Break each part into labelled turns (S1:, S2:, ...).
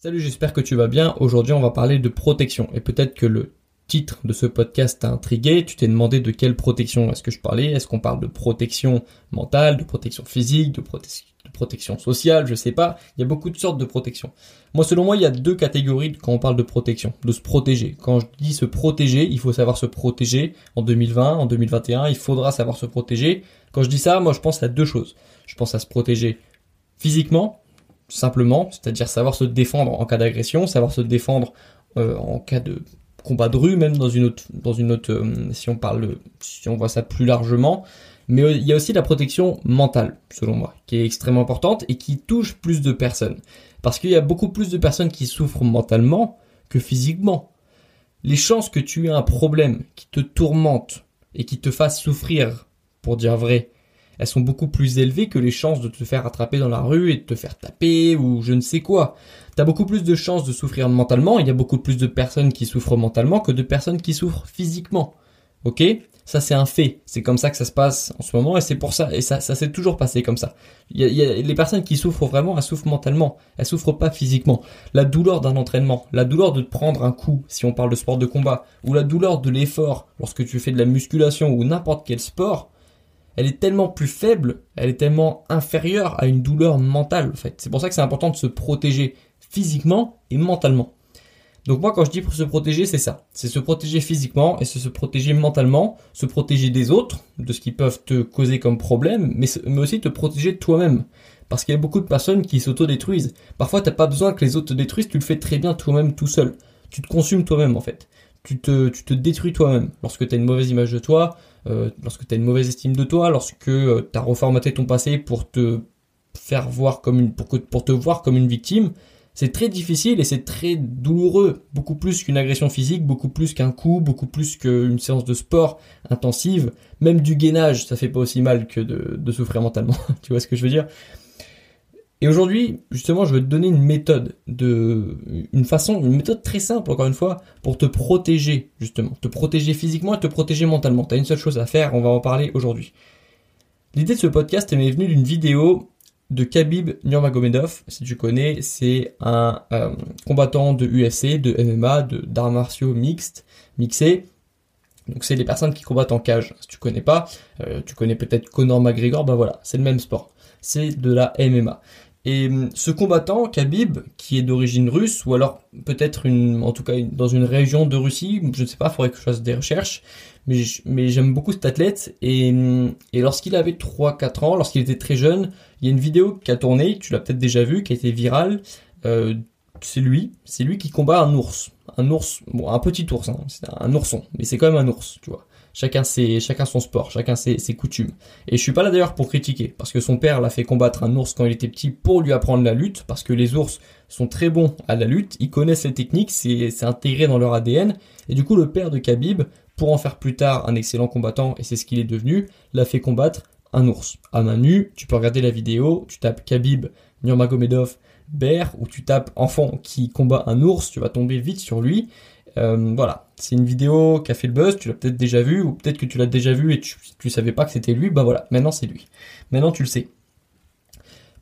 S1: Salut, j'espère que tu vas bien. Aujourd'hui, on va parler de protection. Et peut-être que le titre de ce podcast t'a intrigué. Tu t'es demandé de quelle protection est-ce que je parlais. Est-ce qu'on parle de protection mentale, de protection physique, de, protection sociale, je sais pas. Il y a beaucoup de sortes de protection. Moi, selon moi, il y a deux catégories quand on parle de protection, de se protéger. Quand je dis se protéger, il faut savoir se protéger. En 2020, en 2021, il faudra savoir se protéger. Quand je dis ça, moi, je pense à deux choses. Je pense à se protéger physiquement, simplement, c'est-à-dire savoir se défendre en cas d'agression, savoir se défendre euh, en cas de combat de rue, même dans une autre, dans une autre, euh, si on parle, si on voit ça plus largement. Mais euh, il y a aussi la protection mentale, selon moi, qui est extrêmement importante et qui touche plus de personnes. Parce qu'il y a beaucoup plus de personnes qui souffrent mentalement que physiquement. Les chances que tu aies un problème qui te tourmente et qui te fasse souffrir, pour dire vrai, elles sont beaucoup plus élevées que les chances de te faire attraper dans la rue et de te faire taper ou je ne sais quoi. T'as beaucoup plus de chances de souffrir mentalement, il y a beaucoup plus de personnes qui souffrent mentalement que de personnes qui souffrent physiquement. Ok? Ça c'est un fait, c'est comme ça que ça se passe en ce moment et c'est pour ça, et ça, s'est toujours passé comme ça. Y, a, les personnes qui souffrent vraiment, elles souffrent mentalement, elles souffrent pas physiquement. La douleur d'un entraînement, la douleur de prendre un coup si on parle de sport de combat, ou la douleur de l'effort lorsque tu fais de la musculation ou n'importe quel sport, elle est tellement plus faible, elle est tellement inférieure à une douleur mentale en fait. C'est pour ça que c'est important de se protéger physiquement et mentalement. Donc moi quand je dis pour se protéger, c'est ça. C'est se protéger physiquement et c'est se protéger mentalement, se protéger des autres, de ce qui peuvent te causer comme problème, mais, mais aussi te protéger de toi-même. Parce qu'il y a beaucoup de personnes qui s'auto-détruisent. Parfois t'as pas besoin que les autres te détruisent, tu le fais très bien toi-même tout seul. Tu te consumes toi-même en fait tu te, tu te détruis toi-même. Lorsque tu as une mauvaise image de toi, euh, lorsque tu as une mauvaise estime de toi, lorsque euh, tu as reformaté ton passé pour te faire voir comme une, pour, pour te voir comme une victime, c'est très difficile et c'est très douloureux. Beaucoup plus qu'une agression physique, beaucoup plus qu'un coup, beaucoup plus qu'une séance de sport intensive. Même du gainage, ça fait pas aussi mal que de souffrir mentalement. tu vois ce que je veux dire? Et aujourd'hui, justement, je vais te donner une méthode de, une façon, une méthode très simple, encore une fois, pour te protéger, justement. Te protéger physiquement et te protéger mentalement. T'as une seule chose à faire, on va en parler aujourd'hui. L'idée de ce podcast m'est venue d'une vidéo de Khabib Nurmagomedov, si tu connais, c'est un euh, combattant de UFC, de MMA, de d'arts martiaux mixtes, mixés. Donc c'est les personnes qui combattent en cage. Si tu connais pas, euh, tu connais peut-être Conor McGregor, bah voilà, c'est le même sport. C'est de la MMA. Et hum, ce combattant, Khabib, qui est d'origine russe, ou alors peut-être en tout cas dans une région de Russie, je ne sais pas, il faudrait que je fasse des recherches, mais, j'aime beaucoup cet athlète. Et, hum, lorsqu'il avait 3-4 ans, lorsqu'il était très jeune, il y a une vidéo qui a tourné, tu l'as peut-être déjà vue, qui a été virale. Euh, c'est lui, c'est lui qui combat un ours. Un ours, bon, un petit ours, hein, c'est un ourson, mais c'est quand même un ours, tu vois. Chacun ses, chacun son sport, chacun ses, ses coutumes. Et je suis pas là d'ailleurs pour critiquer, parce que son père l'a fait combattre un ours quand il était petit pour lui apprendre la lutte, parce que les ours sont très bons à la lutte, ils connaissent les techniques, c'est, intégré dans leur ADN. Et du coup, le père de Khabib, pour en faire plus tard un excellent combattant, et c'est ce qu'il est devenu, l'a fait combattre un ours. À main nue, tu peux regarder la vidéo, tu tapes Khabib, Nurmagomedov, bear, ou tu tapes enfant qui combat un ours, tu vas tomber vite sur lui. Euh, voilà, c'est une vidéo qui a fait le buzz, tu l'as peut-être déjà vu, ou peut-être que tu l'as déjà vu et tu, savais pas que c'était lui, bah voilà, maintenant c'est lui. Maintenant tu le sais.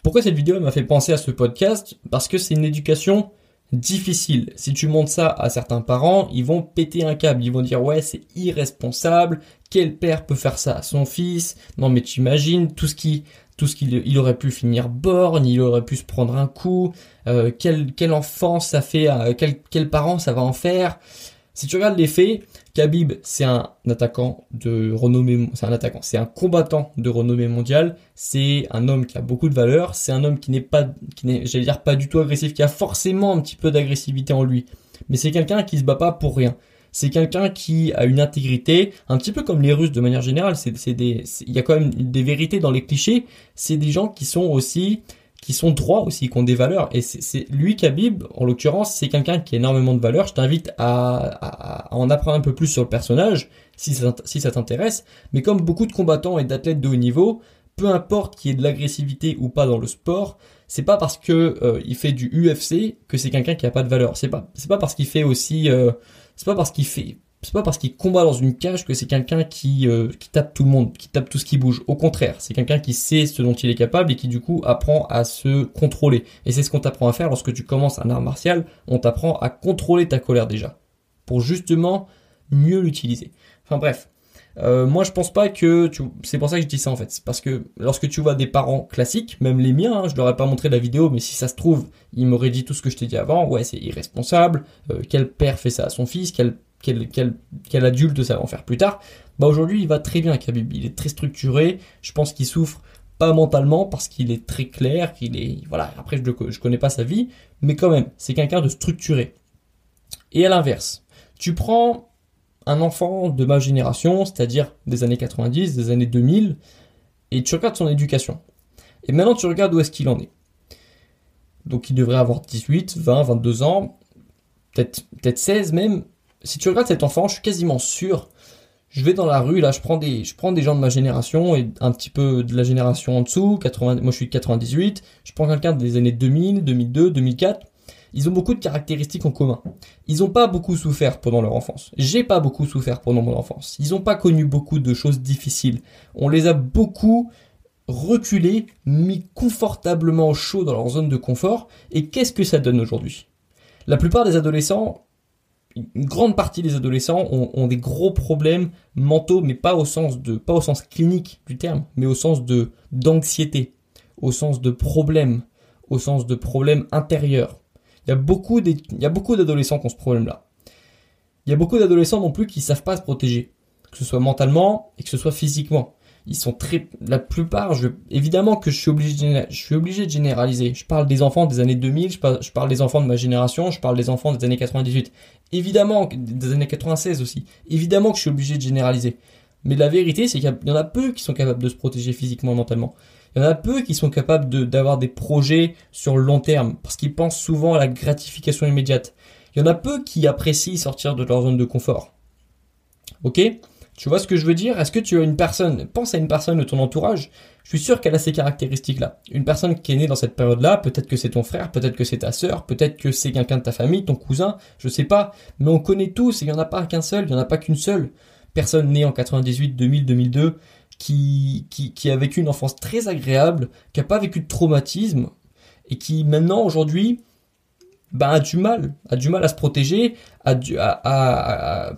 S1: Pourquoi cette vidéo m'a fait penser à ce podcast? Parce que c'est une éducation difficile. Si tu montres ça à certains parents, ils vont péter un câble, ils vont dire ouais c'est irresponsable, quel père peut faire ça à son fils? Non mais tu imagines tout ce qui tout ce qu'il il aurait pu finir borgne, il aurait pu se prendre un coup, euh, quel, enfant ça fait, quel, quel parent ça va en faire? Si tu regardes les faits, Khabib, c'est un attaquant de renommée, c'est un attaquant, c'est un combattant de renommée mondiale, c'est un homme qui a beaucoup de valeur, c'est un homme qui n'est pas, qui n'est, j'allais dire pas du tout agressif, qui a forcément un petit peu d'agressivité en lui. Mais c'est quelqu'un qui se bat pas pour rien c'est quelqu'un qui a une intégrité, un petit peu comme les Russes de manière générale. C'est, des, il y a quand même des vérités dans les clichés. C'est des gens qui sont aussi, qui sont droits aussi, qui ont des valeurs. Et c'est, lui, Khabib, en l'occurrence, c'est quelqu'un qui a énormément de valeurs. Je t'invite à, en apprendre un peu plus sur le personnage, si ça, t'intéresse. Mais comme beaucoup de combattants et d'athlètes de haut niveau, peu importe qu'il y ait de l'agressivité ou pas dans le sport, c'est pas parce que euh, il fait du UFC que c'est quelqu'un qui a pas de valeur. C'est pas c'est pas parce qu'il fait aussi euh, c'est pas parce qu'il fait c'est pas parce qu'il combat dans une cage que c'est quelqu'un qui, euh, qui tape tout le monde, qui tape tout ce qui bouge. Au contraire, c'est quelqu'un qui sait ce dont il est capable et qui du coup apprend à se contrôler. Et c'est ce qu'on t'apprend à faire lorsque tu commences un art martial. On t'apprend à contrôler ta colère déjà, pour justement mieux l'utiliser. Enfin bref, euh, moi, je pense pas que tu... c'est pour ça que je dis ça en fait. C'est parce que lorsque tu vois des parents classiques, même les miens, hein, je leur ai pas montré la vidéo, mais si ça se trouve, ils m'auraient dit tout ce que je t'ai dit avant. Ouais, c'est irresponsable. Euh, quel père fait ça à son fils? Quel quel, quel, adulte ça va en faire plus tard? Bah aujourd'hui, il va très bien, Khabib. Il est très structuré. Je pense qu'il souffre pas mentalement parce qu'il est très clair, qu'il est voilà. Après, je, je connais pas sa vie, mais quand même, c'est quelqu'un de structuré. Et à l'inverse, tu prends un enfant de ma génération, c'est-à-dire des années 90, des années 2000, et tu regardes son éducation. Et maintenant, tu regardes où est-ce qu'il en est. Donc, il devrait avoir 18, 20, 22 ans, peut-être peut 16 même. Si tu regardes cet enfant, je suis quasiment sûr. Je vais dans la rue, là, je prends des, je prends des gens de ma génération et un petit peu de la génération en dessous. 80, moi, je suis de 98. Je prends quelqu'un des années 2000, 2002, 2004 ils ont beaucoup de caractéristiques en commun. Ils n'ont pas beaucoup souffert pendant leur enfance. J'ai pas beaucoup souffert pendant mon enfance. Ils n'ont pas connu beaucoup de choses difficiles. On les a beaucoup reculés, mis confortablement au chaud dans leur zone de confort. Et qu'est-ce que ça donne aujourd'hui? La plupart des adolescents, une grande partie des adolescents ont, des gros problèmes mentaux, mais pas au sens de, pas au sens clinique du terme, mais au sens de d'anxiété, au sens de problèmes, au sens de problèmes intérieurs. Il y a beaucoup d'adolescents qui ont ce problème-là. Il y a beaucoup d'adolescents non plus qui savent pas se protéger, que ce soit mentalement et que ce soit physiquement. Ils sont très, la plupart, évidemment que je suis obligé de, je suis obligé de généraliser. Je parle des enfants des années 2000, je parle, je parle des enfants de ma génération, je parle des enfants des années 98. Évidemment, des années 96 aussi. Évidemment que je suis obligé de généraliser. Mais la vérité, c'est qu'il y en a peu qui sont capables de se protéger physiquement, mentalement. Il y en a peu qui sont capables d'avoir des projets sur le long terme, parce qu'ils pensent souvent à la gratification immédiate. Il y en a peu qui apprécient sortir de leur zone de confort. Ok? Tu vois ce que je veux dire? Est-ce que tu as une personne, pense à une personne de ton entourage, je suis sûr qu'elle a ces caractéristiques-là. Une personne qui est née dans cette période-là, peut-être que c'est ton frère, peut-être que c'est ta sœur, peut-être que c'est quelqu'un de ta famille, ton cousin, je sais pas, mais on connaît tous, et il n'y en a pas qu'un seul, il n'y en a pas qu'une seule personne née en 98, 2000, 2002, qui, a vécu une enfance très agréable, qui n'a pas vécu de traumatisme, et qui maintenant, aujourd'hui, ben, a du mal, a du mal à se protéger, a,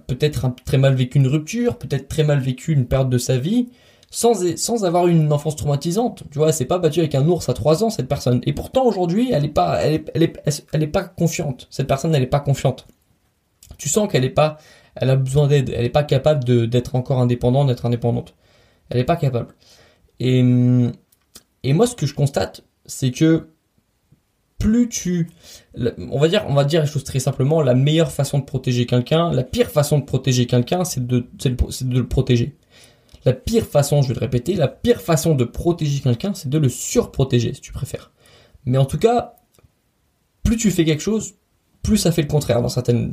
S1: peut-être très mal vécu une rupture, peut-être très mal vécu une perte de sa vie, sans, avoir une enfance traumatisante. Tu vois, c'est pas battu avec un ours à 3 ans, cette personne. Et pourtant, aujourd'hui, elle est pas, elle est, elle est, elle pas confiante. Cette personne, elle est pas confiante. Tu sens qu'elle est pas, elle a besoin d'aide. Elle est pas capable d'être encore indépendante, d'être indépendante. Elle n'est pas capable. Et, et moi, ce que je constate, c'est que plus tu, on va dire, on va dire les choses très simplement, la meilleure façon de protéger quelqu'un, la pire façon de protéger quelqu'un, c'est de, le protéger. La pire façon, je vais le répéter, la pire façon de protéger quelqu'un, c'est de le surprotéger, si tu préfères. Mais en tout cas, plus tu fais quelque chose, plus ça fait le contraire dans certaines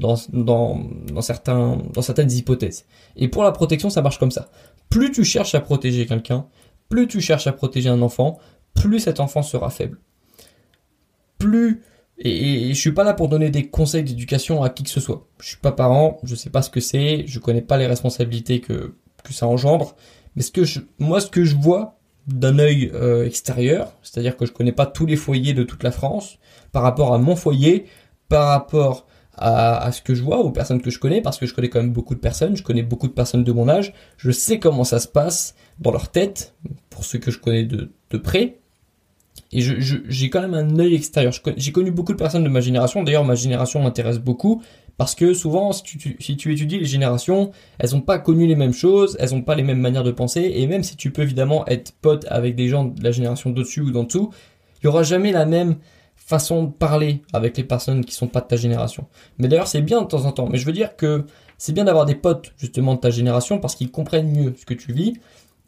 S1: hypothèses. Et pour la protection, ça marche comme ça. Plus tu cherches à protéger quelqu'un, plus tu cherches à protéger un enfant, plus cet enfant sera faible. Plus et, et, je suis pas là pour donner des conseils d'éducation à qui que ce soit. Je suis pas parent, je sais pas ce que c'est, je connais pas les responsabilités que, que ça engendre. Mais ce que je, moi, ce que je vois d'un œil euh, extérieur, c'est-à-dire que je connais pas tous les foyers de toute la France, par rapport à mon foyer, par rapport à, ce que je vois, aux personnes que je connais, parce que je connais quand même beaucoup de personnes, je connais beaucoup de personnes de mon âge, je sais comment ça se passe dans leur tête, pour ceux que je connais de, de près, et j'ai quand même un œil extérieur. J'ai connu beaucoup de personnes de ma génération, d'ailleurs ma génération m'intéresse beaucoup, parce que souvent, si tu, si tu étudies les générations, elles n'ont pas connu les mêmes choses, elles n'ont pas les mêmes manières de penser, et même si tu peux évidemment être pote avec des gens de la génération d'au-dessus ou d'en dessous, il n'y aura jamais la même façon de parler avec les personnes qui sont pas de ta génération. Mais d'ailleurs, c'est bien de temps en temps. Mais je veux dire que c'est bien d'avoir des potes justement de ta génération parce qu'ils comprennent mieux ce que tu vis.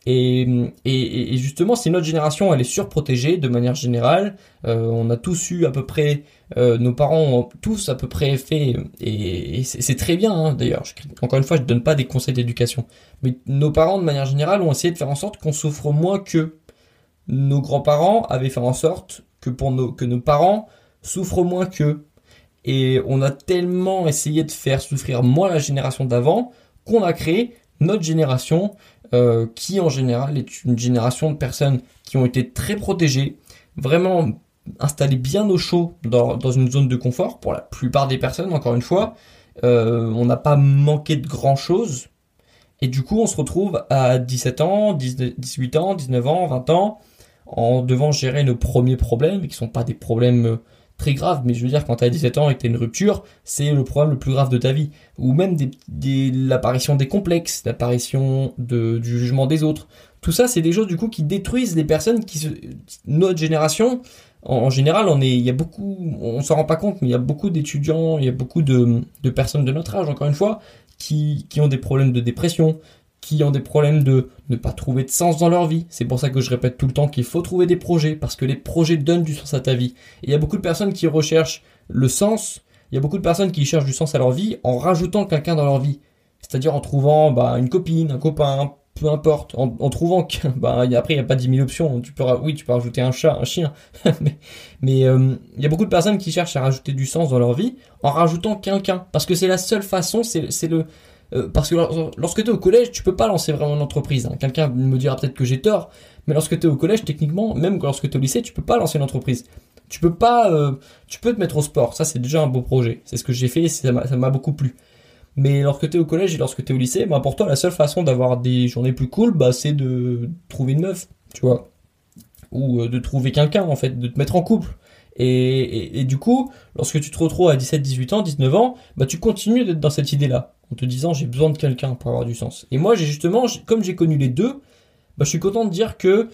S1: Et, et, justement, si notre génération elle est surprotégée de manière générale, euh, on a tous eu à peu près, euh, nos parents ont tous à peu près fait, et, c'est très bien hein, d'ailleurs. Encore une fois, je ne donne pas des conseils d'éducation, mais nos parents de manière générale ont essayé de faire en sorte qu'on souffre moins qu'eux. Nos grands-parents avaient fait en sorte que nos, parents souffrent moins qu'eux. Et on a tellement essayé de faire souffrir moi la génération d'avant qu'on a créé notre génération euh, qui en général est une génération de personnes qui ont été très protégées, vraiment installées bien au chaud dans, une zone de confort pour la plupart des personnes, encore une fois. Euh, on n'a pas manqué de grand chose. Et du coup, on se retrouve à 17 ans, 18 ans, 19 ans, 20 ans, en devant gérer nos premiers problèmes, qui sont pas des problèmes euh, très grave, mais je veux dire, quand t'as 17 ans et que t'as une rupture, c'est le problème le plus grave de ta vie. Ou même l'apparition des complexes, l'apparition du jugement des autres. Tout ça, c'est des choses, du coup, qui détruisent les personnes qui se, notre génération, en, général, on est, il y a beaucoup, on s'en rend pas compte, mais il y a beaucoup d'étudiants, il y a beaucoup de, personnes de notre âge, encore une fois, qui ont des problèmes de dépression, qui ont des problèmes de ne pas trouver de sens dans leur vie. C'est pour ça que je répète tout le temps qu'il faut trouver des projets, parce que les projets donnent du sens à ta vie. Et il y a beaucoup de personnes qui recherchent le sens, il y a beaucoup de personnes qui cherchent du sens à leur vie en rajoutant quelqu'un dans leur vie. C'est-à-dire en trouvant bah, une copine, un copain, peu importe, en, trouvant que, bah, il n'y a pas 10 000 options, tu peux, oui, tu peux rajouter un chat, un chien, mais, mais euh, il y a beaucoup de personnes qui cherchent à rajouter du sens dans leur vie en rajoutant quelqu'un, parce que c'est la seule façon, c'est le, euh, parce que lorsque tu es au collège, tu peux pas lancer vraiment une entreprise. Hein. Quelqu'un me dira peut-être que j'ai tort, mais lorsque tu es au collège, techniquement, même lorsque tu es au lycée, tu peux pas lancer une entreprise. Tu peux pas, euh, tu peux te mettre au sport. Ça, c'est déjà un beau projet. C'est ce que j'ai fait, et ça m'a beaucoup plu. Mais lorsque tu es au collège et lorsque tu es au lycée, bah pour toi, la seule façon d'avoir des journées plus cool, bah c'est de trouver une meuf, tu vois, ou euh, de trouver quelqu'un en fait, de te mettre en couple. Et, et, du coup, lorsque tu te retrouves à 17, 18 ans, 19 ans, bah tu continues d'être dans cette idée-là en te disant j'ai besoin de quelqu'un pour avoir du sens. Et moi, justement, comme j'ai connu les deux, bah, je suis content de dire que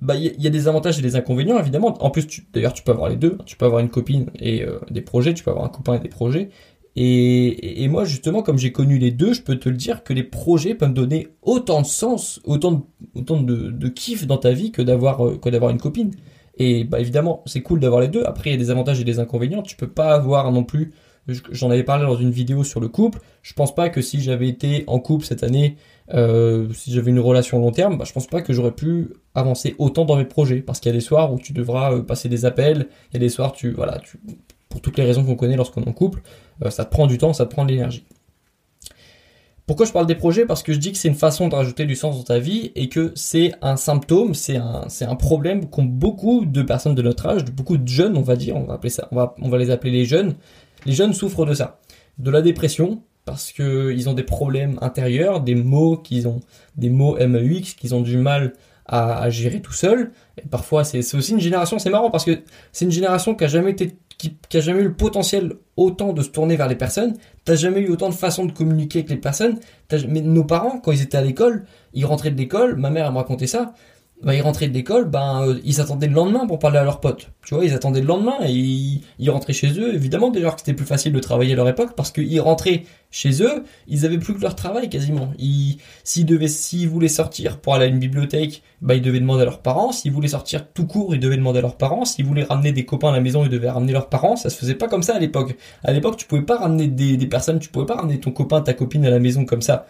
S1: bah il y, a des avantages et des inconvénients évidemment. En plus, d'ailleurs, tu peux avoir les deux. Tu peux avoir une copine et euh, des projets. Tu peux avoir un copain et des projets. Et, moi, justement, comme j'ai connu les deux, je peux te le dire que les projets peuvent donner autant de sens, autant de, kiff dans ta vie que d'avoir euh, une copine. Et bah évidemment, c'est cool d'avoir les deux. Après, il y a des avantages et des inconvénients. Tu peux pas avoir non plus J'en avais parlé dans une vidéo sur le couple. Je pense pas que si j'avais été en couple cette année, euh, si j'avais une relation long terme, bah, je pense pas que j'aurais pu avancer autant dans mes projets. Parce qu'il y a des soirs où tu devras euh, passer des appels, il y a des soirs tu voilà, tu, pour toutes les raisons qu'on connaît lorsqu'on est en couple, euh, ça te prend du temps, ça te prend de l'énergie. Pourquoi je parle des projets? Parce que je dis que c'est une façon de rajouter du sens dans ta vie et que c'est un symptôme, c'est un, problème qu'ont beaucoup de personnes de notre âge, beaucoup de jeunes, on va dire, on va les appeler les jeunes, les jeunes souffrent de ça. De la dépression, parce qu'ils ont des problèmes intérieurs, des mots qu'ils ont, des mots MEX qu'ils ont du mal à, gérer tout seul. Et parfois, c'est aussi une génération, c'est marrant parce que c'est une génération qui a jamais été, qui, a jamais eu le potentiel autant de se tourner vers les personnes. T'as jamais eu autant de façons de communiquer avec les personnes. Mais nos parents, quand ils étaient à l'école, ils rentraient de l'école, ma mère elle me racontait ça, bah, ils rentraient de l'école, ben euh, ils attendaient le lendemain pour parler à leurs potes. Tu vois, ils attendaient le lendemain et ils, rentraient chez eux. Évidemment, déjà que c'était plus facile de travailler à leur époque parce qu'ils rentraient chez eux, ils avaient plus que leur travail quasiment. Ils, s'ils devaient, s'ils voulaient sortir pour aller à une bibliothèque, bah ils devaient demander à leurs parents. S'ils voulaient sortir tout court, ils devaient demander à leurs parents. S'ils voulaient ramener des copains à la maison, ils devaient ramener leurs parents. Ça se faisait pas comme ça à l'époque. À l'époque, tu pouvais pas ramener des, des personnes, tu pouvais pas ramener ton copain, ta copine à la maison comme ça.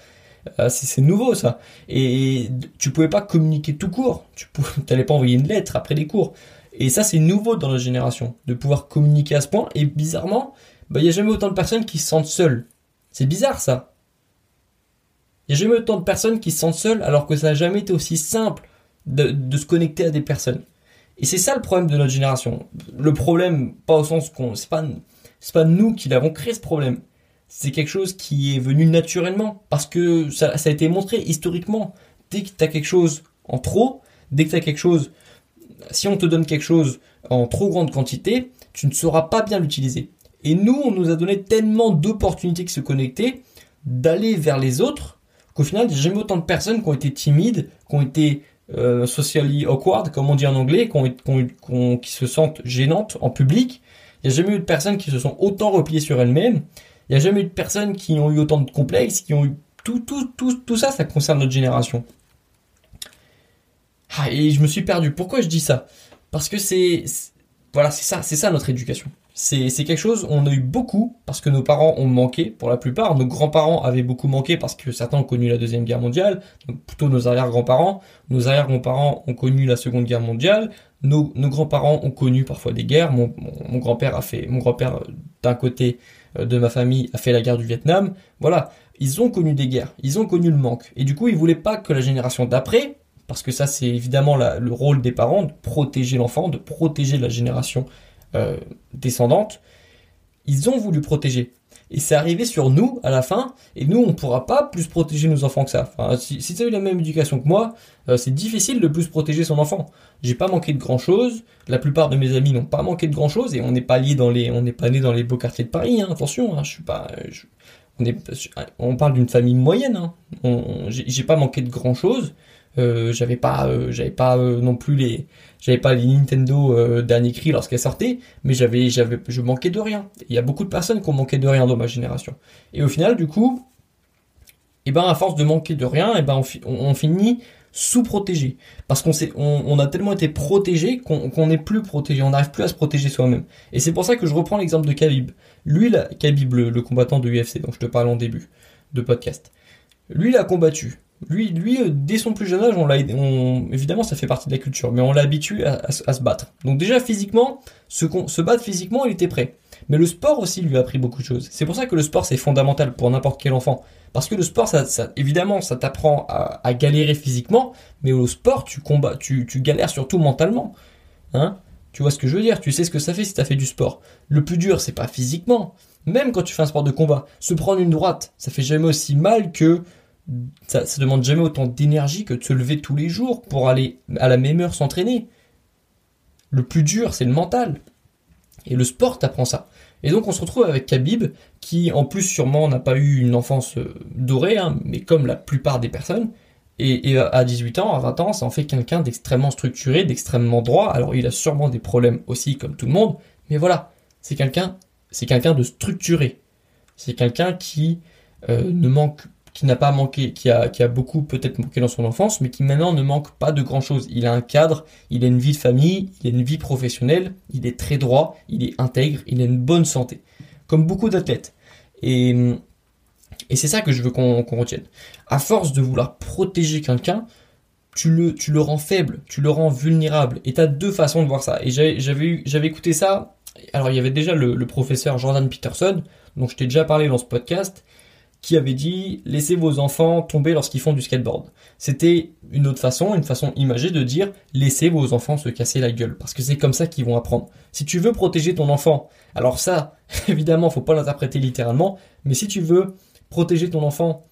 S1: Euh, c'est nouveau ça. Et tu pouvais pas communiquer tout court. Tu n'allais pas envoyer une lettre après les cours. Et ça, c'est nouveau dans notre génération, de pouvoir communiquer à ce point. Et bizarrement, bah, il n'y a jamais autant de personnes qui se sentent seules. C'est bizarre ça. Il n'y a jamais autant de personnes qui se sentent seules alors que ça n'a jamais été aussi simple de, se connecter à des personnes. Et c'est ça le problème de notre génération. Le problème, pas au sens qu'on, c'est pas, pas nous qui l'avons créé ce problème c'est quelque chose qui est venu naturellement parce que ça, a été montré historiquement. Dès que tu as quelque chose en trop, dès que tu as quelque chose, si on te donne quelque chose en trop grande quantité, tu ne sauras pas bien l'utiliser. Et nous, on nous a donné tellement d'opportunités de se connecter, d'aller vers les autres, qu'au final, a jamais autant de personnes qui ont été timides, qui ont été euh, socially awkward, comme on dit en anglais, qui, se sentent gênantes en public. Il n'y a jamais eu de personnes qui se sont autant repliées sur elles-mêmes. Il n'y a jamais eu de personnes qui ont eu autant de complexes, qui ont eu tout, tout, tout, tout ça, ça concerne notre génération. Ah, et je me suis perdu. Pourquoi je dis ça? Parce que c'est, voilà, c'est ça, c'est ça notre éducation. C'est, quelque chose, on a eu beaucoup parce que nos parents ont manqué pour la plupart. Nos grands-parents avaient beaucoup manqué parce que certains ont connu la deuxième guerre mondiale, plutôt nos arrière-grands-parents. Nos arrière-grands-parents ont connu la seconde guerre mondiale. nos, nos grands-parents ont connu parfois des guerres. Mon, mon, grand-père a fait, mon grand-père euh, d'un côté de ma famille a fait la guerre du Vietnam. Voilà, ils ont connu des guerres, ils ont connu le manque. Et du coup, ils voulaient pas que la génération d'après, parce que ça c'est évidemment le rôle des parents, de protéger l'enfant, de protéger la génération euh, descendante, ils ont voulu protéger. Et c'est arrivé sur nous à la fin, et nous on pourra pas plus protéger nos enfants que ça. Si, si tu as eu la même éducation que moi, euh, c'est difficile de plus protéger son enfant. J'ai pas manqué de grand chose, la plupart de mes amis n'ont pas manqué de grand chose, et on n'est pas lié dans les, on n'est pas né dans les beaux quartiers de Paris, hein, attention, hein, je suis pas, on, est, on parle d'une famille moyenne, hein. j'ai pas manqué de grand chose, euh, j'avais pas, euh, j'avais pas euh, non plus les, j'avais pas les Nintendo euh, dernier cri lorsqu'elles sortaient, mais j'avais, j'avais, je manquais de rien. Il y a beaucoup de personnes qui ont manqué de rien dans ma génération. Et au final, du coup, et eh ben à force de manquer de rien, et eh ben on, finit sous-protégé parce qu'on s'est, on, a tellement été protégé qu'on n'est plus protégé, on n'arrive plus à se protéger soi-même. Et c'est pour ça que je reprends l'exemple de Khabib. Lui, là, Khabib, le, le combattant de UFC dont je te parle en début de podcast. Lui, il a combattu. Lui, lui, euh, dès son plus jeune âge, on l'a, évidemment, ça fait partie de la culture, mais on l'a habitué à, se battre. Donc déjà physiquement, se, battre physiquement, il était prêt. Mais le sport aussi lui a appris beaucoup de choses. C'est pour ça que le sport c'est fondamental pour n'importe quel enfant. Parce que le sport, ça, évidemment, ça t'apprend à, galérer physiquement, mais au sport, tu combats, tu, tu galères surtout mentalement. Hein? Tu vois ce que je veux dire? Tu sais ce que ça fait si t'as fait du sport. Le plus dur, c'est pas physiquement. Même quand tu fais un sport de combat, se prendre une droite, ça fait jamais aussi mal que ça, demande jamais autant d'énergie que de se lever tous les jours pour aller à la même heure s'entraîner. Le plus dur, c'est le mental. Et le sport t'apprend ça. Et donc on se retrouve avec Khabib, qui en plus sûrement n'a pas eu une enfance euh, dorée, hein, mais comme la plupart des personnes, et, à 18 ans, à 20 ans, ça en fait quelqu'un d'extrêmement structuré, d'extrêmement droit. Alors il a sûrement des problèmes aussi, comme tout le monde, mais voilà, c'est quelqu'un, c'est quelqu'un de structuré. C'est quelqu'un qui euh, ne manque qui n'a pas manqué, qui a, qui a beaucoup peut-être manqué dans son enfance, mais qui maintenant ne manque pas de grand chose. Il a un cadre, il a une vie de famille, il a une vie professionnelle, il est très droit, il est intègre, il a une bonne santé. Comme beaucoup d'athlètes. Et, et c'est ça que je veux qu'on retienne. À force de vouloir protéger quelqu'un, tu le, tu le rends faible, tu le rends vulnérable. Et tu as deux façons de voir ça. Et j'avais j'avais écouté ça. Alors il y avait déjà le, le professeur Jordan Peterson, dont je t'ai déjà parlé dans ce podcast, qui avait dit laissez vos enfants tomber lorsqu'ils font du skateboard. C'était une autre façon, une façon imagée de dire laissez vos enfants se casser la gueule parce que c'est comme ça qu'ils vont apprendre. Si tu veux protéger ton enfant, alors ça, évidemment, faut pas l'interpréter littéralement, mais si tu veux protéger ton enfant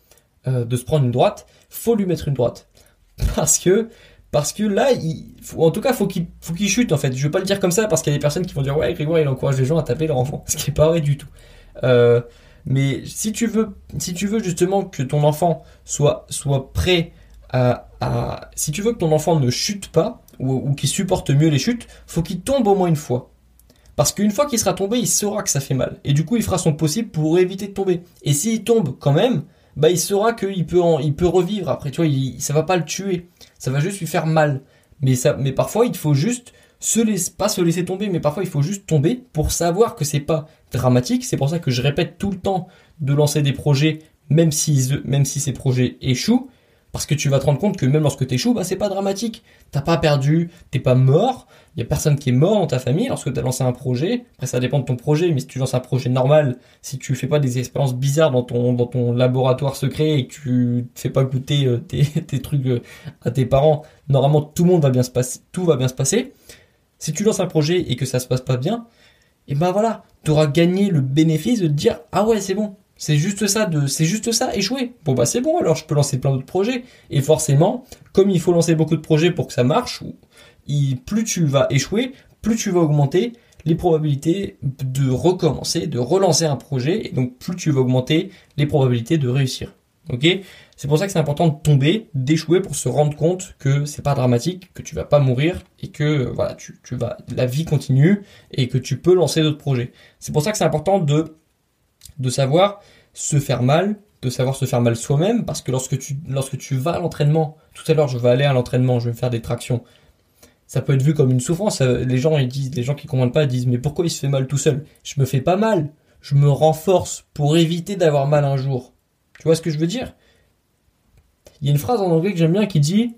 S1: euh, de se prendre une droite, faut lui mettre une droite parce que parce que là, il, en tout cas, faut qu'il faut qu'il chute en fait. Je veux pas le dire comme ça parce qu'il y a des personnes qui vont dire ouais, Grégoire, il encourage les gens à taper leur enfant, ce qui est pas vrai du tout. Euh, mais si tu veux, si tu veux justement que ton enfant soit, soit prêt à, si tu veux que ton enfant ne chute pas, ou, ou qu'il supporte mieux les chutes, faut qu'il tombe au moins une fois. Parce qu'une fois qu'il sera tombé, il saura que ça fait mal. Et du coup, il fera son possible pour éviter de tomber. Et s'il tombe quand même, bah, il saura qu'il peut il peut revivre après. Tu vois, ça va pas le tuer. Ça va juste lui faire mal. Mais ça, mais parfois, il faut juste se laisse, pas se laisser tomber, mais parfois il faut juste tomber pour savoir que c'est pas dramatique. C'est pour ça que je répète tout le temps de lancer des projets, même si, même si ces projets échouent, parce que tu vas te rendre compte que même lorsque tu échoues, bah, c'est pas dramatique. T'as pas perdu, t'es pas mort, il y a personne qui est mort dans ta famille lorsque tu as lancé un projet. Après, ça dépend de ton projet, mais si tu lances un projet normal, si tu fais pas des expériences bizarres dans ton, dans ton laboratoire secret et que tu fais pas goûter euh, tes, tes trucs euh, à tes parents, normalement tout le monde va bien se passer, tout va bien se passer. Si tu lances un projet et que ça se passe pas bien, et ben voilà, tu auras gagné le bénéfice de te dire ah ouais c'est bon, c'est juste ça c'est juste ça échouer. Bon bah c'est bon alors je peux lancer plein d'autres projets et forcément comme il faut lancer beaucoup de projets pour que ça marche, plus tu vas échouer, plus tu vas augmenter les probabilités de recommencer, de relancer un projet et donc plus tu vas augmenter les probabilités de réussir. Ok? C'est pour ça que c'est important de tomber, d'échouer pour se rendre compte que c'est pas dramatique, que tu vas pas mourir et que voilà, tu, tu vas, la vie continue et que tu peux lancer d'autres projets. C'est pour ça que c'est important de de savoir se faire mal, de savoir se faire mal soi-même, parce que lorsque tu lorsque tu vas à l'entraînement, tout à l'heure je vais aller à l'entraînement, je vais me faire des tractions. Ça peut être vu comme une souffrance. Les gens ils disent, les gens qui comprennent pas disent mais pourquoi il se fait mal tout seul? Je me fais pas mal, je me renforce pour éviter d'avoir mal un jour. Tu vois ce que je veux dire? Il y a une phrase en anglais que j'aime bien qui dit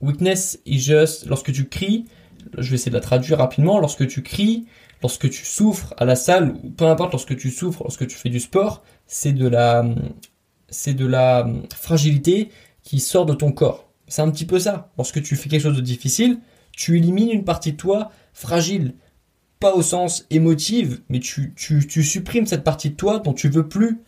S1: weakness is just lorsque tu cries, je vais essayer de la traduire rapidement, lorsque tu cries, lorsque tu souffres à la salle, ou peu importe lorsque tu souffres, lorsque tu fais du sport, c'est de la, c'est de la fragilité qui sort de ton corps. C'est un petit peu ça. Lorsque tu fais quelque chose de difficile, tu élimines une partie de toi fragile. Pas au sens émotive, mais tu, tu, tu supprimes cette partie de toi dont tu veux plus,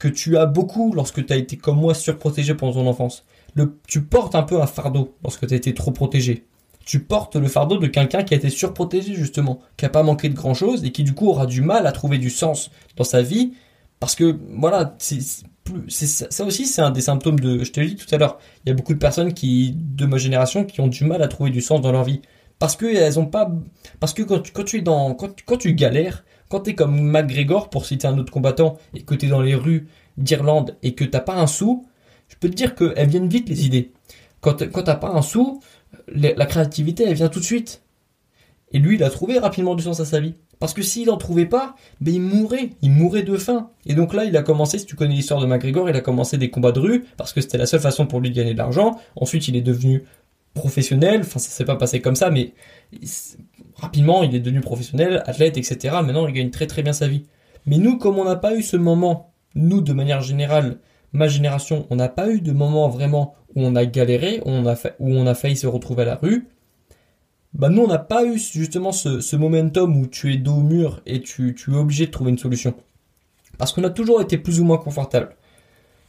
S1: que tu as beaucoup lorsque tu as été comme moi surprotégé pendant ton enfance. Le, tu portes un peu un fardeau lorsque tu as été trop protégé. Tu portes le fardeau de quelqu'un qui a été surprotégé justement, qui a pas manqué de grand chose et qui du coup aura du mal à trouver du sens dans sa vie parce que voilà, c'est ça aussi c'est un des symptômes de je te l'ai dit tout à l'heure il y a beaucoup de personnes qui de ma génération qui ont du mal à trouver du sens dans leur vie parce que elles ont pas parce que quand tu es dans quand, quand tu galères quand tu es comme McGregor pour citer un autre combattant et que tu es dans les rues d'Irlande et que t'as pas un sou je peux te dire qu'elles viennent vite les idées. Quand quand t'as pas un sou la créativité elle vient tout de suite. Et lui il a trouvé rapidement du sens à sa vie. Parce que s'il n'en trouvait pas, ben il mourrait, il mourrait de faim. Et donc là, il a commencé, si tu connais l'histoire de McGregor, il a commencé des combats de rue, parce que c'était la seule façon pour lui de gagner de l'argent. Ensuite, il est devenu professionnel, enfin ça s'est pas passé comme ça, mais rapidement, il est devenu professionnel, athlète, etc. Maintenant, il gagne très très bien sa vie. Mais nous, comme on n'a pas eu ce moment, nous, de manière générale, ma génération, on n'a pas eu de moment vraiment où on a galéré, où on a, failli se retrouver à la rue, bah nous on n'a pas eu justement ce, momentum où tu es dos au mur et tu, tu es obligé de trouver une solution. Parce qu'on a toujours été plus ou moins confortable.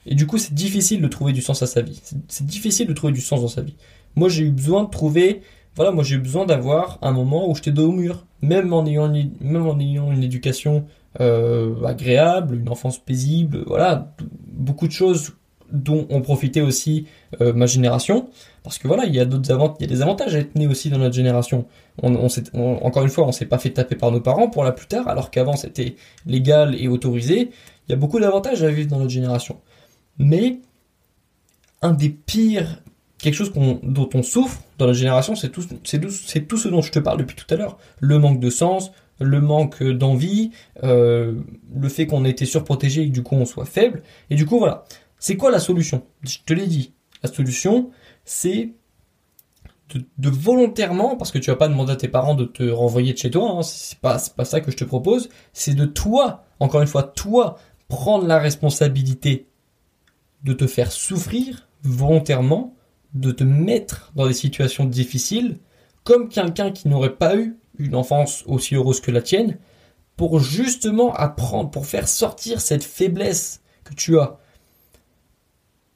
S1: Et du coup c'est difficile de trouver du sens à sa vie. C'est difficile de trouver du sens dans sa vie. Moi j'ai eu besoin de trouver, voilà, moi j'ai besoin d'avoir un moment où j'étais dos au mur. Même en ayant, même en ayant une éducation euh, agréable, une enfance paisible, voilà, beaucoup de choses dont ont profité aussi euh, ma génération. Parce que voilà, il y a d'autres avantages, il y a des avantages à être né aussi dans notre génération. On, encore une fois, on s'est pas fait taper par nos parents pour la plus tard, alors qu'avant c'était légal et autorisé. Il y a beaucoup d'avantages à vivre dans notre génération. Mais un des pires, quelque chose dont on souffre dans notre génération, c'est tout, tout, tout, ce dont je te parle depuis tout à l'heure. Le manque de sens, le manque d'envie, euh, le fait qu'on ait été surprotégé et que du coup on soit faible. Et du coup voilà, c'est quoi la solution? Je te l'ai dit. La solution, c'est de, volontairement, parce que tu vas pas demander à tes parents de te renvoyer de chez toi, hein, c'est pas, pas ça que je te propose, c'est de toi, encore une fois, toi, prendre la responsabilité de te faire souffrir volontairement, de te mettre dans des situations difficiles, comme quelqu'un qui n'aurait pas eu une enfance aussi heureuse que la tienne, pour justement apprendre, pour faire sortir cette faiblesse que tu as,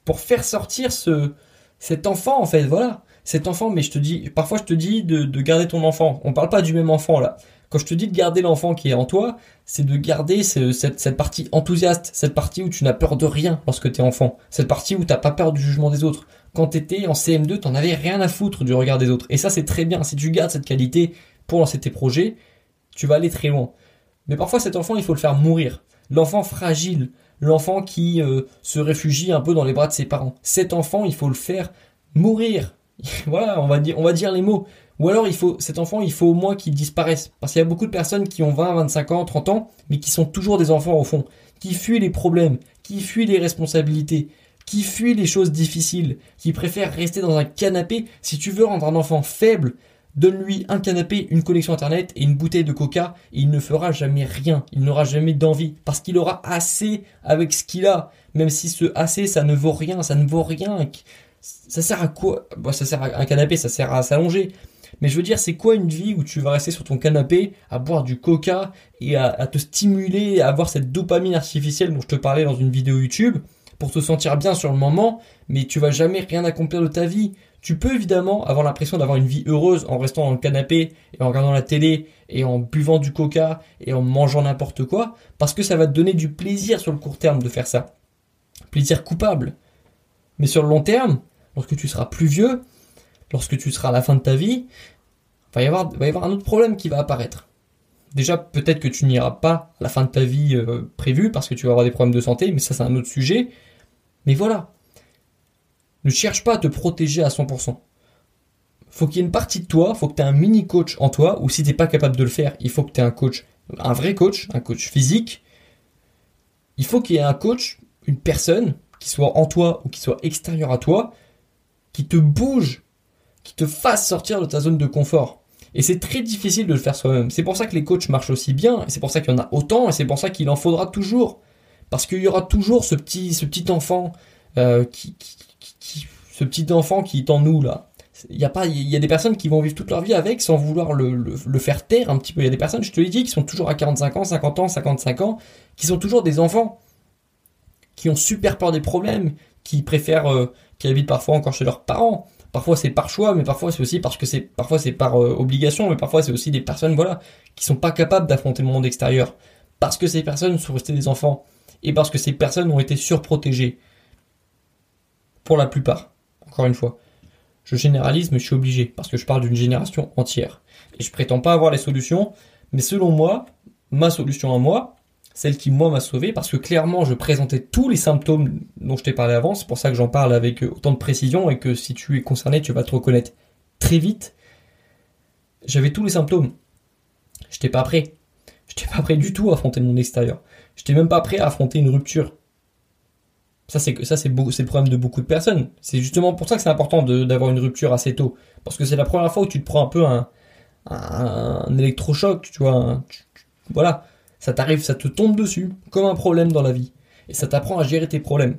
S1: pour faire sortir ce, cet enfant en fait, voilà, cet enfant. Mais je te dis, parfois je te dis de, garder ton enfant. On parle pas du même enfant là. Quand je te dis de garder l'enfant qui est en toi, c'est de garder cette, partie enthousiaste, cette partie où tu n'as peur de rien lorsque tu es enfant, cette partie où t'as pas peur du jugement des autres. Quand tu étais en CM2, t'en avais rien à foutre du regard des autres. Et ça c'est très bien. Si tu gardes cette qualité pour lancer tes projets, tu vas aller très loin. Mais parfois cet enfant, il faut le faire mourir. L'enfant fragile, l'enfant qui euh, se réfugie un peu dans les bras de ses parents. Cet enfant, il faut le faire mourir. voilà, on va dire, on va dire les mots. Ou alors il faut, cet enfant, il faut au moins qu'il disparaisse. Parce qu'il y a beaucoup de personnes qui ont 20, 25 ans, 30 ans, mais qui sont toujours des enfants au fond. Qui fuient les problèmes, qui fuient les responsabilités, qui fuient les choses difficiles, qui préfèrent rester dans un canapé. Si tu veux rendre un enfant faible, Donne-lui un canapé, une connexion internet et une bouteille de coca et il ne fera jamais rien. Il n'aura jamais d'envie parce qu'il aura assez avec ce qu'il a. Même si ce assez, ça ne vaut rien, ça ne vaut rien. Ça sert à quoi? Ça sert à un canapé, ça sert à s'allonger. Mais je veux dire, c'est quoi une vie où tu vas rester sur ton canapé à boire du coca et à, à te stimuler, à avoir cette dopamine artificielle dont je te parlais dans une vidéo YouTube? Pour te sentir bien sur le moment, mais tu vas jamais rien accomplir de ta vie. Tu peux évidemment avoir l'impression d'avoir une vie heureuse en restant dans le canapé et en regardant la télé et en buvant du coca et en mangeant n'importe quoi, parce que ça va te donner du plaisir sur le court terme de faire ça. Plaisir coupable. Mais sur le long terme, lorsque tu seras plus vieux, lorsque tu seras à la fin de ta vie, va y avoir, va y avoir un autre problème qui va apparaître. Déjà, peut-être que tu n'iras pas à la fin de ta vie euh, prévue parce que tu vas avoir des problèmes de santé, mais ça c'est un autre sujet. Mais voilà, ne cherche pas à te protéger à 100%. Faut qu'il y ait une partie de toi, faut que tu aies un mini coach en toi, ou si tu n'es pas capable de le faire, il faut que tu aies un coach, un vrai coach, un coach physique. Il faut qu'il y ait un coach, une personne, qui soit en toi ou qui soit extérieure à toi, qui te bouge qui te fasse sortir de ta zone de confort. Et c'est très difficile de le faire soi-même. C'est pour ça que les coachs marchent aussi bien, et c'est pour ça qu'il y en a autant, et c'est pour ça qu'il en faudra toujours. Parce qu'il y aura toujours ce petit, ce petit enfant euh, qui, ce petit enfant qui est en nous là. Il y a pas, il y a des personnes qui vont vivre toute leur vie avec sans vouloir le, le, faire taire un petit peu. Il y a des personnes, je te l'ai dit, qui sont toujours à 45 ans, 50 ans, 55 ans, qui sont toujours des enfants, qui ont super peur des problèmes, qui préfèrent, euh, qui habitent parfois encore chez leurs parents. Parfois c'est par choix, mais parfois c'est aussi parce que c'est, parfois c'est par euh, obligation, mais parfois c'est aussi des personnes, voilà, qui sont pas capables d'affronter le monde extérieur. Parce que ces personnes sont restées des enfants. Et parce que ces personnes ont été surprotégées. Pour la plupart. Encore une fois. Je généralise, mais je suis obligé. Parce que je parle d'une génération entière. Et je prétends pas avoir les solutions. Mais selon moi, ma solution à moi, celle qui moi m'a sauvé parce que clairement je présentais tous les symptômes dont je t'ai parlé avant, c'est pour ça que j'en parle avec autant de précision et que si tu es concerné tu vas te reconnaître très vite. J'avais tous les symptômes. J'étais pas prêt. J'étais pas prêt du tout à affronter mon extérieur. J'étais même pas prêt à affronter une rupture. Ça c'est ça c'est le problème de beaucoup de personnes. C'est justement pour ça que c'est important d'avoir une rupture assez tôt parce que c'est la première fois où tu te prends un peu un un, électrochoc, tu vois, voilà ça t'arrive, ça te tombe dessus, comme un problème dans la vie. Et ça t'apprend à gérer tes problèmes.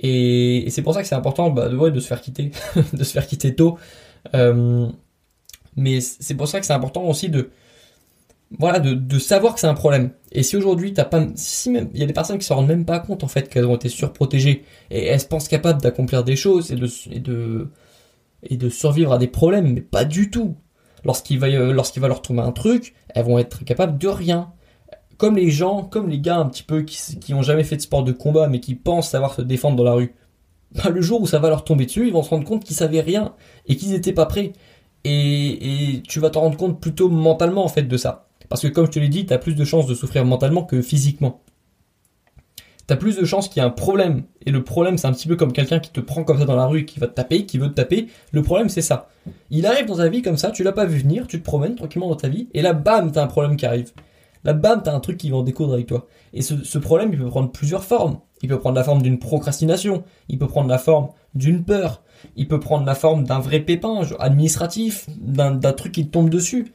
S1: Et, c'est pour ça que c'est important bah, de, de se faire quitter, de se faire quitter tôt. Euh, mais c'est pour ça que c'est important aussi de, voilà, de, savoir que c'est un problème. Et si aujourd'hui t'as pas, si même, il y a des personnes qui se rendent même pas compte en fait qu'elles ont été surprotégées et elles se pensent capables d'accomplir des choses et de, et de, survivre à des problèmes, mais pas du tout. Lorsqu'il va, va leur tomber un truc, elles vont être capables de rien comme les gens, comme les gars un petit peu qui, qui ont jamais fait de sport de combat mais qui pensent savoir se défendre dans la rue, bah, le jour où ça va leur tomber dessus, ils vont se rendre compte qu'ils savaient rien et qu'ils n'étaient pas prêts. Et, et tu vas t'en rendre compte plutôt mentalement en fait de ça. Parce que comme je te l'ai dit, t'as plus de chances de souffrir mentalement que physiquement. T'as plus de chances qu'il y ait un problème. Et le problème, c'est un petit peu comme quelqu'un qui te prend comme ça dans la rue qui va te taper, qui veut te taper. Le problème, c'est ça. Il arrive dans ta vie comme ça, tu l'as pas vu venir, tu te promènes tranquillement dans ta vie, et là, bam, t'as un problème qui arrive. Là, bam, t'as un truc qui va en découdre avec toi. Et ce, problème, il peut prendre plusieurs formes. Il peut prendre la forme d'une procrastination. Il peut prendre la forme d'une peur. Il peut prendre la forme d'un vrai pépin administratif, d'un truc qui te tombe dessus.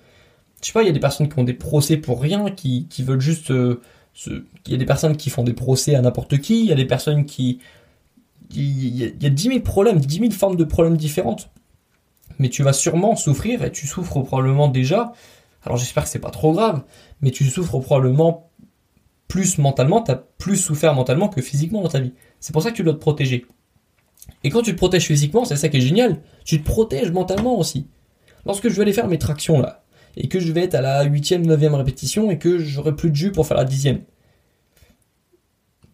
S1: Je sais pas, il y a des personnes qui ont des procès pour rien, qui, qui veulent juste... Euh, il y a des personnes qui font des procès à n'importe qui. Il y a des personnes qui... Il y, a, il y a 10 000 problèmes, 10 000 formes de problèmes différentes. Mais tu vas sûrement souffrir, et tu souffres probablement déjà. Alors j'espère que c'est pas trop grave, mais tu souffres probablement plus mentalement, tu as plus souffert mentalement que physiquement dans ta vie. C'est pour ça que tu dois te protéger. Et quand tu te protèges physiquement, c'est ça qui est génial, tu te protèges mentalement aussi. Lorsque je vais aller faire mes tractions là, et que je vais être à la huitième, neuvième répétition, et que j'aurai plus de jus pour faire la dixième,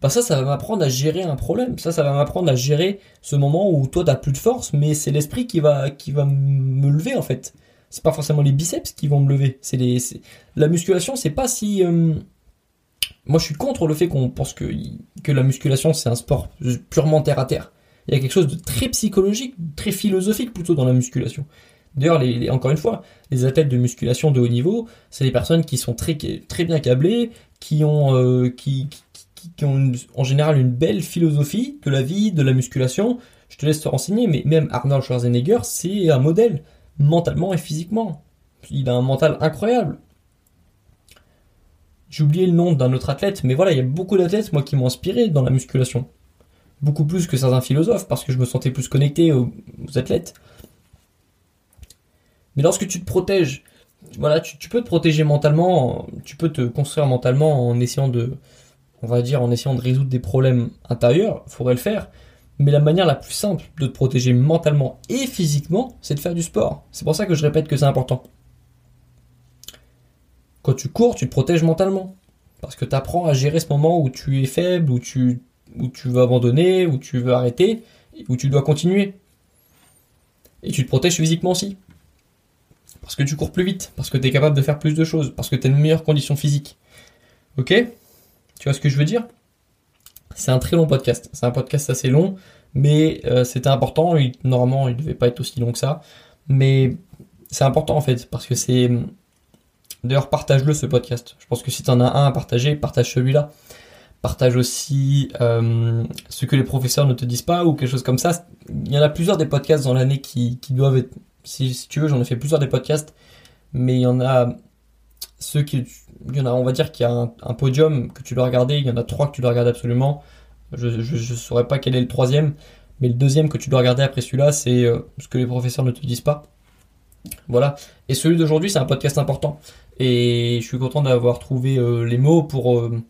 S1: bah ça, ça va m'apprendre à gérer un problème. Ça, ça va m'apprendre à gérer ce moment où toi t'as plus de force, mais c'est l'esprit qui va, qui va me lever en fait c'est pas forcément les biceps qui vont me lever. C'est les, la musculation, c'est pas si. Euh, moi, je suis contre le fait qu'on pense que, que la musculation c'est un sport purement terre à terre. Il y a quelque chose de très psychologique, très philosophique plutôt dans la musculation. D'ailleurs, encore une fois, les athlètes de musculation de haut niveau, c'est des personnes qui sont très, bien câblées, qui ont, euh, en général une belle philosophie de la vie, de la musculation. Je te laisse te renseigner, mais même Arnold Schwarzenegger, c'est un modèle mentalement et physiquement. Il a un mental incroyable. J'ai oublié le nom d'un autre athlète, mais voilà, il y a beaucoup d'athlètes, moi, qui m'ont inspiré dans la musculation. Beaucoup plus que certains philosophes, parce que je me sentais plus connecté aux, athlètes. Mais lorsque tu te protèges, voilà, tu, peux te protéger mentalement, tu peux te construire mentalement en essayant de, on va dire, en essayant de résoudre des problèmes intérieurs, il faudrait le faire. Mais la manière la plus simple de te protéger mentalement et physiquement, c'est de faire du sport. C'est pour ça que je répète que c'est important. Quand tu cours, tu te protèges mentalement. Parce que tu apprends à gérer ce moment où tu es faible, où tu, où tu veux abandonner, où tu veux arrêter, où tu dois continuer. Et tu te protèges physiquement aussi. Parce que tu cours plus vite, parce que tu es capable de faire plus de choses, parce que tu as une meilleure condition physique. Ok? Tu vois ce que je veux dire? C'est un très long podcast. C'est un podcast assez long, mais euh, c'était important. normalement, il devait pas être aussi long que ça. Mais c'est important en fait, parce que c'est. D'ailleurs, partage-le ce podcast. Je pense que si tu as un à partager, partage celui-là. Partage aussi euh, ce que les professeurs ne te disent pas ou quelque chose comme ça. Il y en a plusieurs des podcasts dans l'année qui, doivent être Si, tu veux, j'en ai fait plusieurs des podcasts, mais il y en a ceux qui, il y en a, on va dire qu'il y a un, podium que tu dois regarder, il y en a trois que tu dois regarder absolument. Je, je, saurais pas quel est le troisième, mais le deuxième que tu dois regarder après celui-là, c'est euh, ce que les professeurs ne te disent pas. Voilà. Et celui d'aujourd'hui, c'est un podcast important. Et je suis content d'avoir trouvé euh, les mots pour, euh,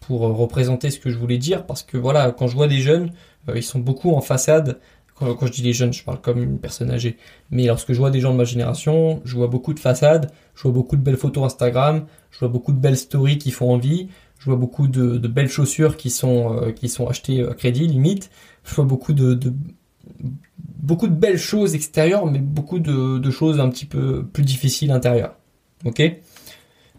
S1: pour représenter ce que je voulais dire. Parce que voilà, quand je vois des jeunes, ils sont beaucoup en façade. Quand, je dis les jeunes, je parle comme une personne âgée. Mais lorsque je vois des gens de ma génération, je vois beaucoup de façades, je vois beaucoup de belles photos Instagram, je vois beaucoup de belles stories qui font envie, je vois beaucoup de, de belles chaussures qui sont, qui sont achetées à crédit limite. Je vois beaucoup de, de beaucoup de belles choses extérieures, mais beaucoup de, choses un petit peu plus difficiles intérieures. Ok?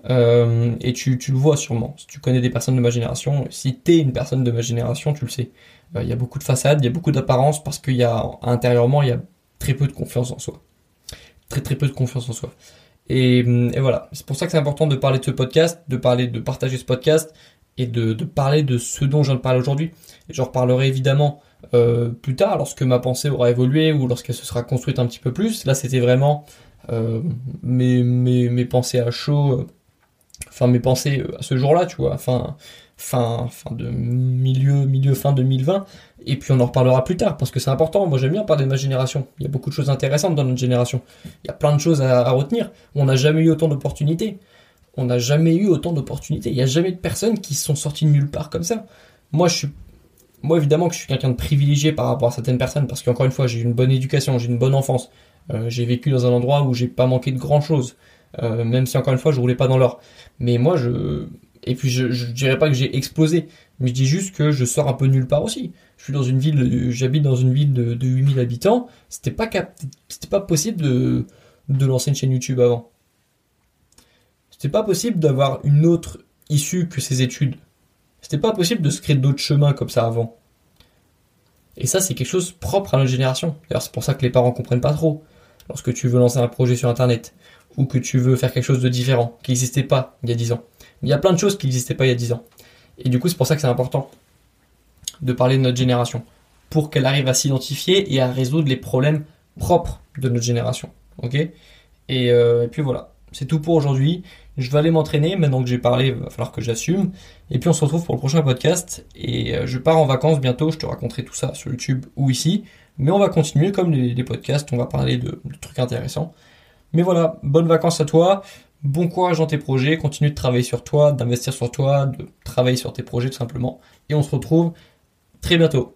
S1: Euh, Et tu, le vois sûrement. Si tu connais des personnes de ma génération, si tu es une personne de ma génération, tu le sais. Euh, il y a beaucoup de façades, il y a beaucoup d'apparence parce qu'il y a intérieurement, il y a très peu de confiance en soi. Très très peu de confiance en soi. Et, et voilà, c'est pour ça que c'est important de parler de ce podcast, de parler, de partager ce podcast et de, parler de ce dont je viens de parler aujourd'hui. Et j'en reparlerai évidemment euh, plus tard, lorsque ma pensée aura évolué ou lorsqu'elle se sera construite un petit peu plus. Là, c'était vraiment euh, mes, mes, mes, pensées à chaud, euh, enfin mes pensées à ce jour-là, tu vois, fin, fin, fin de milieu, milieu, fin 2020. Et puis on en reparlera plus tard, parce que c'est important. Moi, j'aime bien parler de ma génération. Il y a beaucoup de choses intéressantes dans notre génération. Il y a plein de choses à, retenir. On n'a jamais eu autant d'opportunités. On n'a jamais eu autant d'opportunités. Il n'y a jamais de personnes qui sont sorties de nulle part comme ça. Moi, je suis moi évidemment que je suis quelqu'un de privilégié par rapport à certaines personnes parce qu'encore une fois j'ai une bonne éducation, j'ai une bonne enfance, euh, j'ai vécu dans un endroit où j'ai pas manqué de grand chose, euh, même si encore une fois je roulais pas dans l'or. Mais moi je et puis je, dirais pas que j'ai explosé, mais je dis juste que je sors un peu nulle part aussi. Je suis dans une ville, j'habite dans une ville de, de 8000 habitants, c'était pas pas possible de de lancer une chaîne YouTube avant. C'était pas possible d'avoir une autre issue que ces études. C'était pas possible de se créer d'autres chemins comme ça avant. Et ça, c'est quelque chose propre à notre génération. D'ailleurs, c'est pour ça que les parents comprennent pas trop. Lorsque tu veux lancer un projet sur Internet, ou que tu veux faire quelque chose de différent, qui n'existait pas il y a 10 ans. Il y a plein de choses qui n'existaient pas il y a 10 ans. Et du coup, c'est pour ça que c'est important de parler de notre génération. Pour qu'elle arrive à s'identifier et à résoudre les problèmes propres de notre génération. Ok? Et, euh, et puis voilà. C'est tout pour aujourd'hui. Je vais aller m'entraîner. Maintenant que j'ai parlé, il va falloir que j'assume. Et puis on se retrouve pour le prochain podcast. Et euh, je pars en vacances bientôt. Je te raconterai tout ça sur YouTube ou ici. Mais on va continuer comme les, podcasts. On va parler de, trucs intéressants. Mais voilà, bonnes vacances à toi. Bon courage dans tes projets. Continue de travailler sur toi, d'investir sur toi, de travailler sur tes projets tout simplement. Et on se retrouve très bientôt.